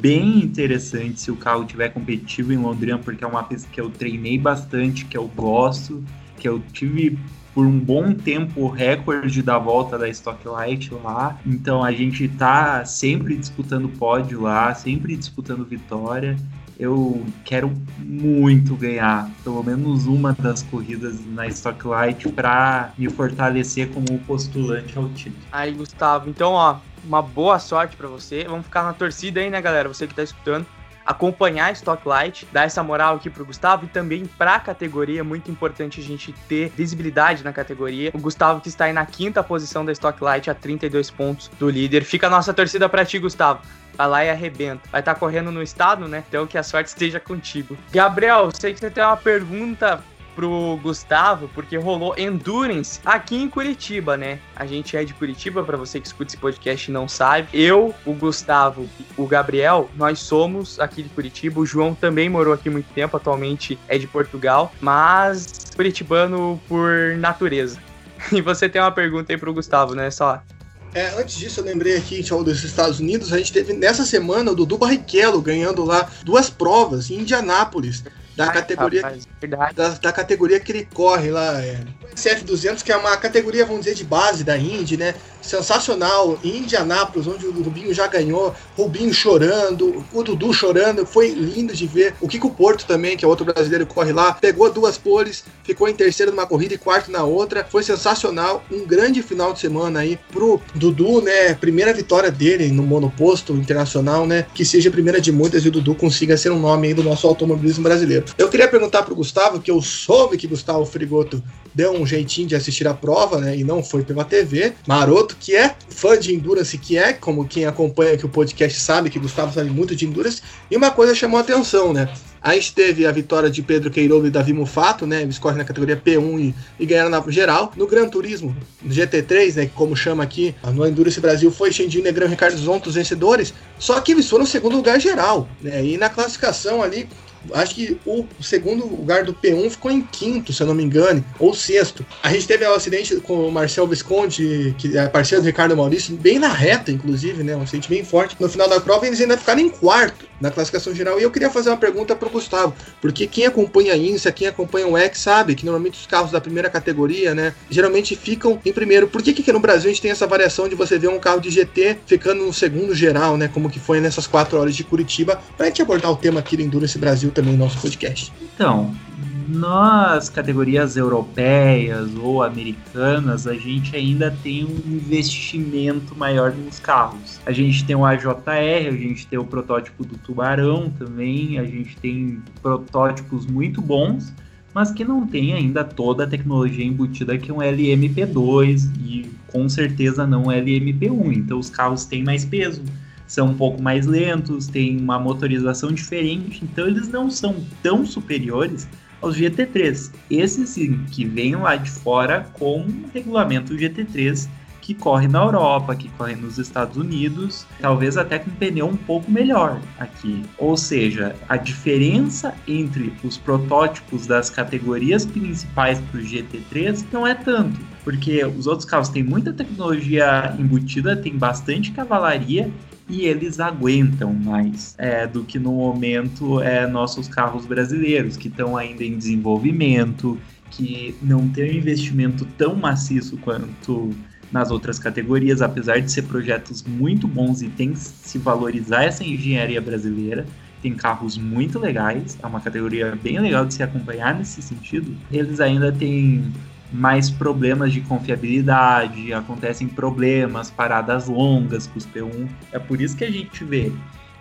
bem interessante se o carro tiver competitivo em Londrina, porque é uma pista que eu treinei bastante, que eu gosto, que eu tive por um bom tempo o recorde da volta da Stock Light lá. Então a gente tá sempre disputando pódio lá, sempre disputando vitória. Eu quero muito ganhar pelo menos uma das corridas na Stock Light para me fortalecer como postulante ao título. Aí, Gustavo, então, ó, uma boa sorte para você. Vamos ficar na torcida aí, né, galera? Você que tá escutando acompanhar a Stock Light, dar essa moral aqui pro Gustavo e também pra categoria, muito importante a gente ter visibilidade na categoria. O Gustavo que está aí na quinta posição da Stock Light a 32 pontos do líder. Fica a nossa torcida pra ti, Gustavo. Vai lá e arrebenta. Vai estar tá correndo no estado, né? Então que a sorte esteja contigo. Gabriel, sei que você tem uma pergunta pro Gustavo, porque rolou Endurance aqui em Curitiba, né? A gente é de Curitiba, para você que escuta esse podcast e não sabe. Eu, o Gustavo, o Gabriel, nós somos aqui de Curitiba. O João também morou aqui muito tempo, atualmente é de Portugal, mas curitibano por natureza. E você tem uma pergunta aí pro Gustavo, né? Só É, antes disso, eu lembrei aqui, a gente dos Estados Unidos, a gente teve nessa semana o Dudu Barrichello ganhando lá duas provas em Indianápolis da Ai, categoria rapaz, da, da, categoria que ele corre lá, é, CF200, que é uma categoria, vamos dizer, de base da Indy, né? sensacional em Indianápolis, onde o Rubinho já ganhou, Rubinho chorando, o Dudu chorando, foi lindo de ver. O Kiko Porto também, que é outro brasileiro que corre lá, pegou duas poles, ficou em terceiro numa corrida e quarto na outra. Foi sensacional, um grande final de semana aí pro Dudu, né? Primeira vitória dele no monoposto internacional, né? Que seja a primeira de muitas e o Dudu consiga ser um nome aí do nosso automobilismo brasileiro. Eu queria perguntar pro Gustavo, que eu soube que Gustavo Frigoto deu um jeitinho de assistir a prova, né? E não foi pela TV. Maroto, que é fã de Endurance, que é, como quem acompanha aqui o podcast sabe, que Gustavo sabe muito de Endurance. E uma coisa chamou a atenção, né? A gente teve a vitória de Pedro Queiroga e Davi Mufato, né? Eles correm na categoria P1 e, e ganharam na geral. No Gran Turismo, no GT3, né? Como chama aqui, no Endurance Brasil, foi Xandinho Negrão e Ricardo Zonto os vencedores. Só que eles foram segundo lugar geral, né? E na classificação ali, acho que o segundo lugar do P1 ficou em quinto, se eu não me engano, ou sexto. A gente teve o um acidente com o Marcel Visconti, que é parceiro do Ricardo Maurício, bem na reta, inclusive, né? Um acidente bem forte. No final da prova, eles ainda ficaram em quarto na classificação geral. E eu queria fazer uma pergunta para o Gustavo, porque quem acompanha a INSA, quem acompanha o X, sabe que normalmente os carros da primeira categoria, né, geralmente ficam em primeiro. Por que, que no Brasil a gente tem essa variação de você ver um carro de GT ficando no segundo geral, né, como que foi nessas quatro horas de Curitiba, para a gente abordar o tema aqui do Endurance Brasil também no nosso podcast? Então, nas categorias europeias ou americanas, a gente ainda tem um investimento maior nos carros. A gente tem o AJR, a gente tem o protótipo do Tubarão também, a gente tem protótipos muito bons, mas que não tem ainda toda a tecnologia embutida que um LMP2 e com certeza não LMP1. Então os carros têm mais peso, são um pouco mais lentos, têm uma motorização diferente, então eles não são tão superiores aos GT3. Esse sim, que vem lá de fora com o regulamento GT3 que corre na Europa, que corre nos Estados Unidos, talvez até com pneu um pouco melhor aqui. Ou seja, a diferença entre os protótipos das categorias principais para o GT3 não é tanto, porque os outros carros têm muita tecnologia embutida, tem bastante cavalaria e eles aguentam mais é, do que no momento é, nossos carros brasileiros, que estão ainda em desenvolvimento, que não tem um investimento tão maciço quanto nas outras categorias, apesar de ser projetos muito bons e tem que se valorizar essa engenharia brasileira. Tem carros muito legais, é uma categoria bem legal de se acompanhar nesse sentido. Eles ainda têm mais problemas de confiabilidade, acontecem problemas, paradas longas com os P1. É por isso que a gente vê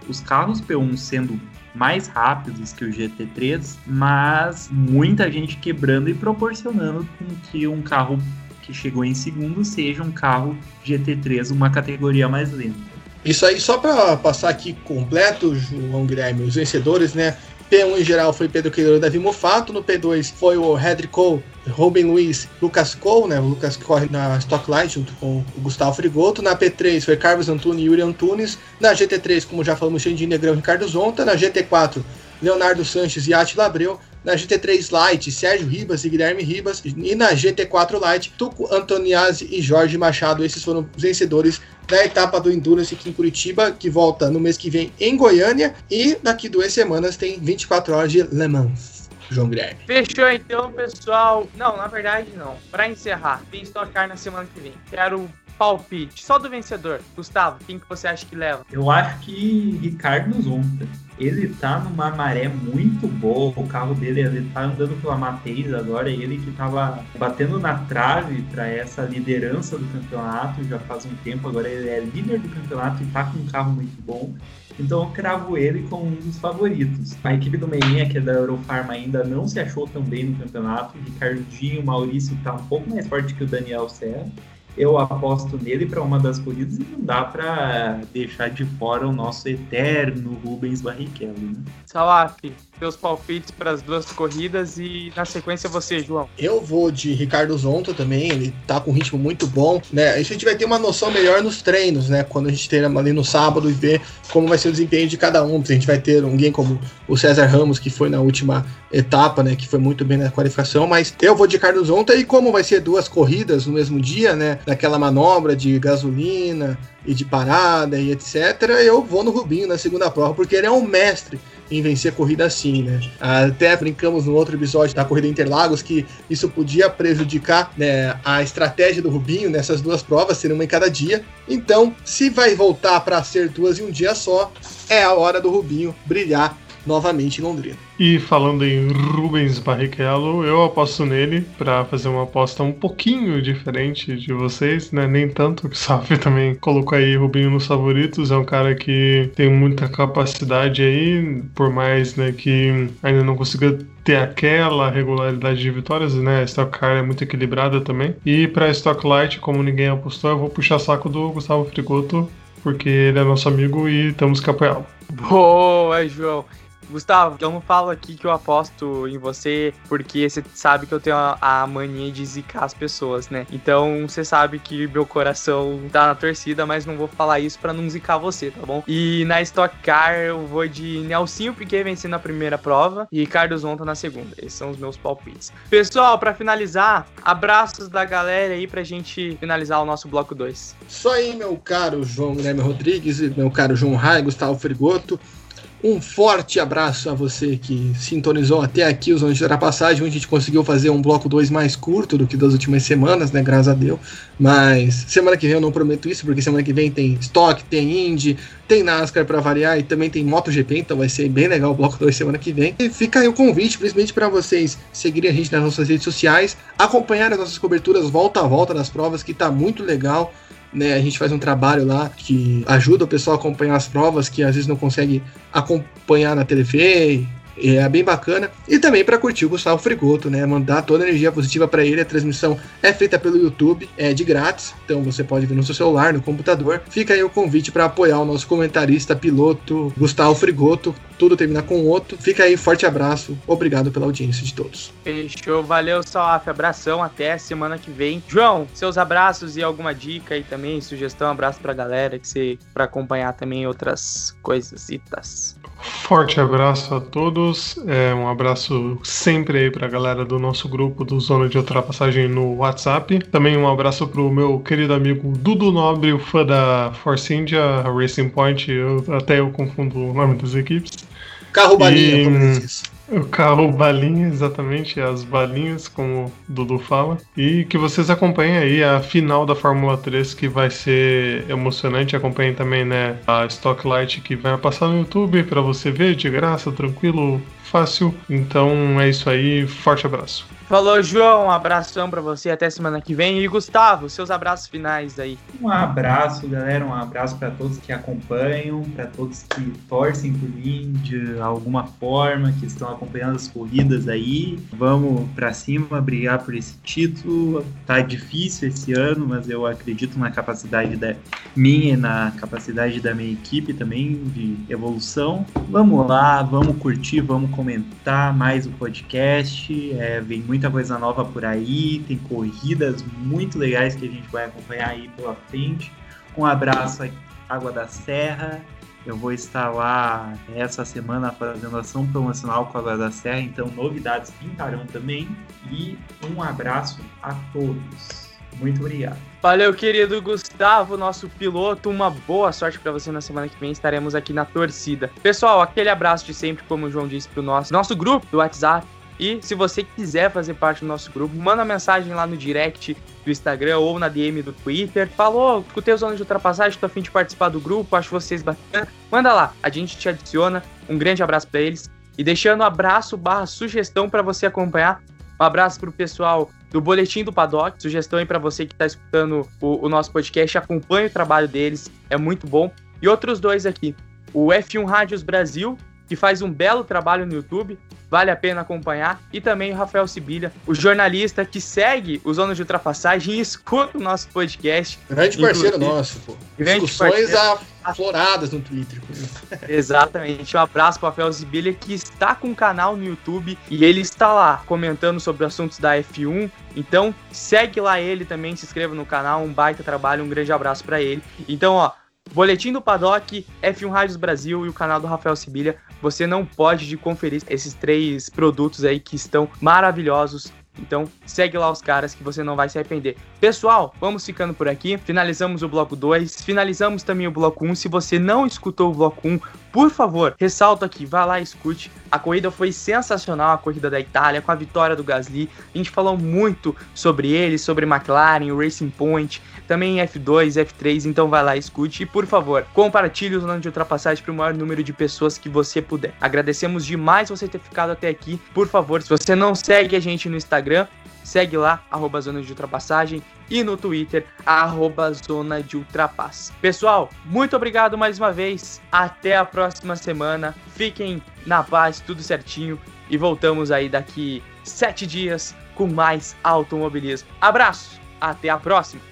os carros P1 sendo mais rápidos que o GT3, mas muita gente quebrando e proporcionando com que um carro que chegou em segundo seja um carro GT3, uma categoria mais lenta. Isso aí, só para passar aqui completo, João Guilherme, os vencedores, né? P1 em geral foi Pedro Queiroz e Davi Mofato. No P2 foi o Hedrick Cole, Robin Luiz, Lucas Cole, né? O Lucas que corre na Stocklight junto com o Gustavo Frigoto. Na P3 foi Carlos Antunes e Yuri Antunes. Na GT3, como já falamos, Xandinho Negrão e Ricardo Zonta. Na GT4, Leonardo Sanches e Atila Abreu. Na GT3 Light, Sérgio Ribas e Guilherme Ribas. E na GT4 Light, Tuco Antoniazzi e Jorge Machado. Esses foram os vencedores da etapa do Endurance aqui em Curitiba, que volta no mês que vem em Goiânia. E daqui duas semanas tem 24 horas de Le Mans. João Guilherme. Fechou então, pessoal. Não, na verdade não. Para encerrar, tem Stock Car na semana que vem. Quero palpite, só do vencedor. Gustavo, quem que você acha que leva? Eu acho que Ricardo Zonta. Ele tá numa maré muito boa, o carro dele ele tá andando pela Mateis agora, ele que tava batendo na trave para essa liderança do campeonato já faz um tempo, agora ele é líder do campeonato e tá com um carro muito bom. Então eu cravo ele como um dos favoritos. A equipe do Meinha, que é da Eurofarma, ainda não se achou tão bem no campeonato. Ricardinho, Maurício tá um pouco mais forte que o Daniel Serra eu aposto nele para uma das corridas e não dá para deixar de fora o nosso eterno Rubens Barrichello. Né? Salaf, seus palpites para as duas corridas e na sequência você, João. Eu vou de Ricardo Zonta também, ele tá com um ritmo muito bom, né? A gente vai ter uma noção melhor nos treinos, né? Quando a gente ter ali no sábado e ver como vai ser o desempenho de cada um. A gente vai ter alguém como o César Ramos, que foi na última etapa, né? Que foi muito bem na qualificação, mas eu vou de Ricardo Zonta e como vai ser duas corridas no mesmo dia, né? Daquela manobra de gasolina e de parada e etc., eu vou no Rubinho na segunda prova, porque ele é um mestre em vencer corrida assim, né? Até brincamos no outro episódio da corrida Interlagos que isso podia prejudicar né, a estratégia do Rubinho nessas duas provas, ser uma em cada dia. Então, se vai voltar para ser duas em um dia só, é a hora do Rubinho brilhar novamente em Londrina. E falando em Rubens Barrichello, eu aposto nele para fazer uma aposta um pouquinho diferente de vocês, né? Nem tanto que o Saf também colocou aí Rubinho nos favoritos. É um cara que tem muita capacidade aí, por mais né, que ainda não consiga ter aquela regularidade de vitórias, né? A Stock Car é muito equilibrada também. E para Stock Light, como ninguém apostou, eu vou puxar saco do Gustavo Frigoto, porque ele é nosso amigo e temos que apoiá-lo. Boa, João. Gustavo, eu não falo aqui que eu aposto em você, porque você sabe que eu tenho a, a mania de zicar as pessoas, né? Então você sabe que meu coração tá na torcida, mas não vou falar isso para não zicar você, tá bom? E na Stock Car eu vou de Nelsinho Piquet vencendo a primeira prova e Ricardo Zonta na segunda. Esses são os meus palpites. Pessoal, para finalizar, abraços da galera aí pra gente finalizar o nosso bloco 2. Só aí, meu caro João Guilherme Rodrigues, meu caro João Rai, Gustavo Frigoto. Um forte abraço a você que sintonizou até aqui os anos de ultrapassagem, onde a gente conseguiu fazer um bloco 2 mais curto do que das últimas semanas, né? Graças a Deus. Mas semana que vem eu não prometo isso, porque semana que vem tem Stock, tem Indy, tem NASCAR para variar e também tem MotoGP, então vai ser bem legal o bloco 2 semana que vem. E fica aí o convite, principalmente para vocês seguirem a gente nas nossas redes sociais, acompanhar as nossas coberturas volta a volta das provas, que tá muito legal né? A gente faz um trabalho lá que ajuda o pessoal a acompanhar as provas que às vezes não consegue acompanhar na TV é bem bacana. E também para curtir o Gustavo Frigoto, né? Mandar toda a energia positiva para ele. A transmissão é feita pelo YouTube, é de grátis, então você pode ver no seu celular, no computador. Fica aí o convite para apoiar o nosso comentarista, piloto, Gustavo Frigoto. Tudo termina com outro. Fica aí, forte abraço. Obrigado pela audiência de todos. Fechou, valeu, Salaf. Abração, até semana que vem. João, seus abraços e alguma dica aí também, sugestão, abraço pra galera que você para acompanhar também outras coisas. Forte abraço a todos. É, um abraço sempre aí pra galera do nosso grupo do Zona de Ultrapassagem no WhatsApp. Também um abraço pro meu querido amigo Dudu Nobre, o fã da Force India, Racing Point. Eu, até eu confundo o nome das equipes. Carro balinha, e... como diz. O carro balinha, exatamente, as balinhas, como o Dudu fala. E que vocês acompanhem aí a final da Fórmula 3, que vai ser emocionante. Acompanhem também, né, a Stock Light que vai passar no YouTube para você ver de graça, tranquilo, fácil. Então é isso aí, forte abraço. Falou, João. Um abração para você. Até semana que vem. E Gustavo, seus abraços finais aí. Um abraço, galera. Um abraço para todos que acompanham, para todos que torcem por mim de alguma forma, que estão acompanhando as corridas aí. Vamos para cima, brigar por esse título. Tá difícil esse ano, mas eu acredito na capacidade da minha e na capacidade da minha equipe também de evolução. Vamos lá, vamos curtir, vamos comentar mais o podcast. É, vem muito muita coisa nova por aí, tem corridas muito legais que a gente vai acompanhar aí pela frente. Um abraço à Água da Serra. Eu vou estar lá essa semana fazendo ação promocional com a Água da Serra, então novidades pintarão também. E um abraço a todos. Muito obrigado. Valeu, querido Gustavo, nosso piloto. Uma boa sorte para você na semana que vem. Estaremos aqui na torcida. Pessoal, aquele abraço de sempre, como o João disse, pro nosso, nosso grupo do WhatsApp e se você quiser fazer parte do nosso grupo, manda mensagem lá no direct do Instagram ou na DM do Twitter. Falou, escutei os anos de ultrapassagem, tô afim de participar do grupo, acho vocês bacana. Manda lá, a gente te adiciona. Um grande abraço para eles. E deixando abraço barra sugestão para você acompanhar. Um abraço pro pessoal do Boletim do Paddock. Sugestão aí para você que está escutando o, o nosso podcast. Acompanhe o trabalho deles, é muito bom. E outros dois aqui. O F1 Rádios Brasil, que faz um belo trabalho no YouTube vale a pena acompanhar. E também o Rafael Sibilha, o jornalista que segue os anos de ultrapassagem e escuta o nosso podcast. Grande parceiro nosso, pô. Grande Discussões parceiro. afloradas no Twitter. Exatamente. Um abraço para o Rafael Sibilha, que está com um canal no YouTube e ele está lá comentando sobre assuntos da F1. Então, segue lá ele também, se inscreva no canal, um baita trabalho, um grande abraço para ele. Então, ó, Boletim do Paddock, F1 Rádios Brasil e o canal do Rafael Sibilha. Você não pode de conferir esses três produtos aí que estão maravilhosos Então segue lá os caras que você não vai se arrepender. Pessoal, vamos ficando por aqui. Finalizamos o bloco 2, finalizamos também o bloco 1. Um. Se você não escutou o bloco 1, um, por favor, ressalto aqui, vá lá e escute. A corrida foi sensacional, a corrida da Itália, com a vitória do Gasly. A gente falou muito sobre ele, sobre McLaren, o Racing Point, também F2, F3, então vai lá e escute. E por favor, compartilhe o zona de ultrapassagem para o maior número de pessoas que você puder. Agradecemos demais você ter ficado até aqui. Por favor, se você não segue a gente no Instagram, segue lá, arroba Zona de Ultrapassagem, e no Twitter, arroba Zona de Ultrapass. Pessoal, muito obrigado mais uma vez, até a próxima semana, fiquem na paz, tudo certinho, e voltamos aí daqui sete dias com mais automobilismo. Abraço, até a próxima!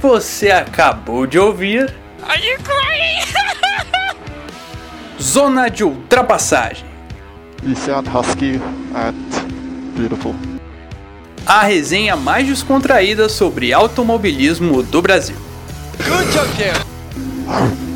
Você acabou de ouvir. Zona de ultrapassagem. Husky at beautiful. A resenha mais descontraída sobre automobilismo do Brasil. Good job,